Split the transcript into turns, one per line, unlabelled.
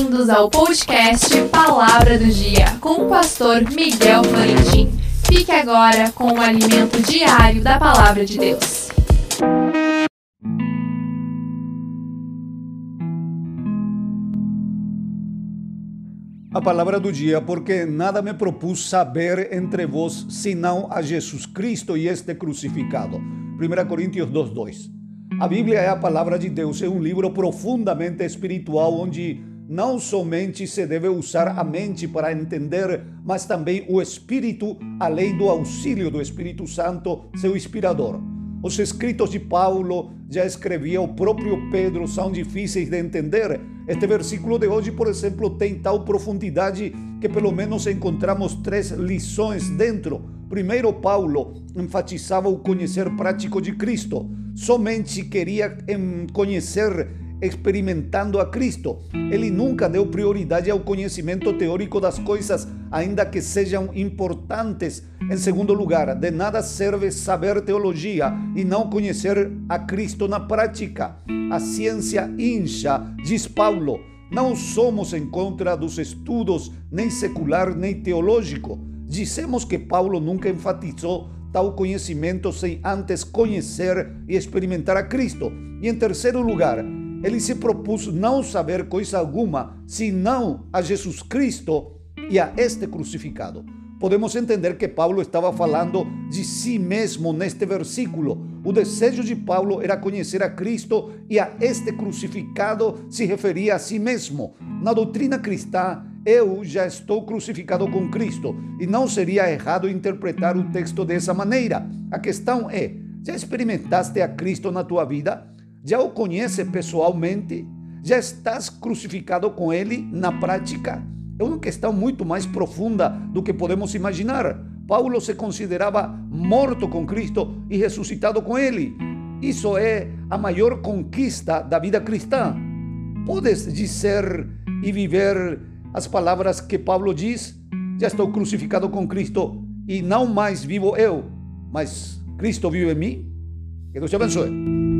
Bem-vindos ao podcast Palavra do Dia com o pastor Miguel Florentin. Fique agora com o alimento diário da Palavra de Deus.
A palavra do dia, porque nada me propus saber entre vós senão a Jesus Cristo e este crucificado. 1 Coríntios 2:2. A Bíblia é a palavra de Deus, é um livro profundamente espiritual onde não somente se deve usar a mente para entender, mas também o espírito, além do auxílio do Espírito Santo, seu inspirador. Os escritos de Paulo, já escrevia o próprio Pedro, são difíceis de entender. Este versículo de hoje, por exemplo, tem tal profundidade que pelo menos encontramos três lições dentro. Primeiro, Paulo enfatizava o conhecer prático de Cristo somente queria conhecer experimentando a Cristo. Ele nunca deu prioridade ao conhecimento teórico das coisas, ainda que sejam importantes. Em segundo lugar, de nada serve saber teologia e não conhecer a Cristo na prática. A ciência incha, diz Paulo. Não somos em contra dos estudos, nem secular nem teológico. Dizemos que Paulo nunca enfatizou tal conhecimento sem antes conhecer e experimentar a Cristo. E em terceiro lugar, ele se propôs não saber coisa alguma, senão a Jesus Cristo e a este crucificado. Podemos entender que Paulo estava falando de si mesmo neste versículo. O desejo de Paulo era conhecer a Cristo e a este crucificado se referia a si mesmo. Na doutrina cristã, eu já estou crucificado com Cristo. E não seria errado interpretar o texto dessa maneira. A questão é: já experimentaste a Cristo na tua vida? Já o conhece pessoalmente? Já estás crucificado com Ele na prática? É uma questão muito mais profunda do que podemos imaginar. Paulo se considerava morto com Cristo e ressuscitado com Ele. Isso é a maior conquista da vida cristã. Podes dizer e viver as palavras que Paulo diz: Já estou crucificado com Cristo e não mais vivo eu, mas Cristo vive em mim. Que Deus te abençoe.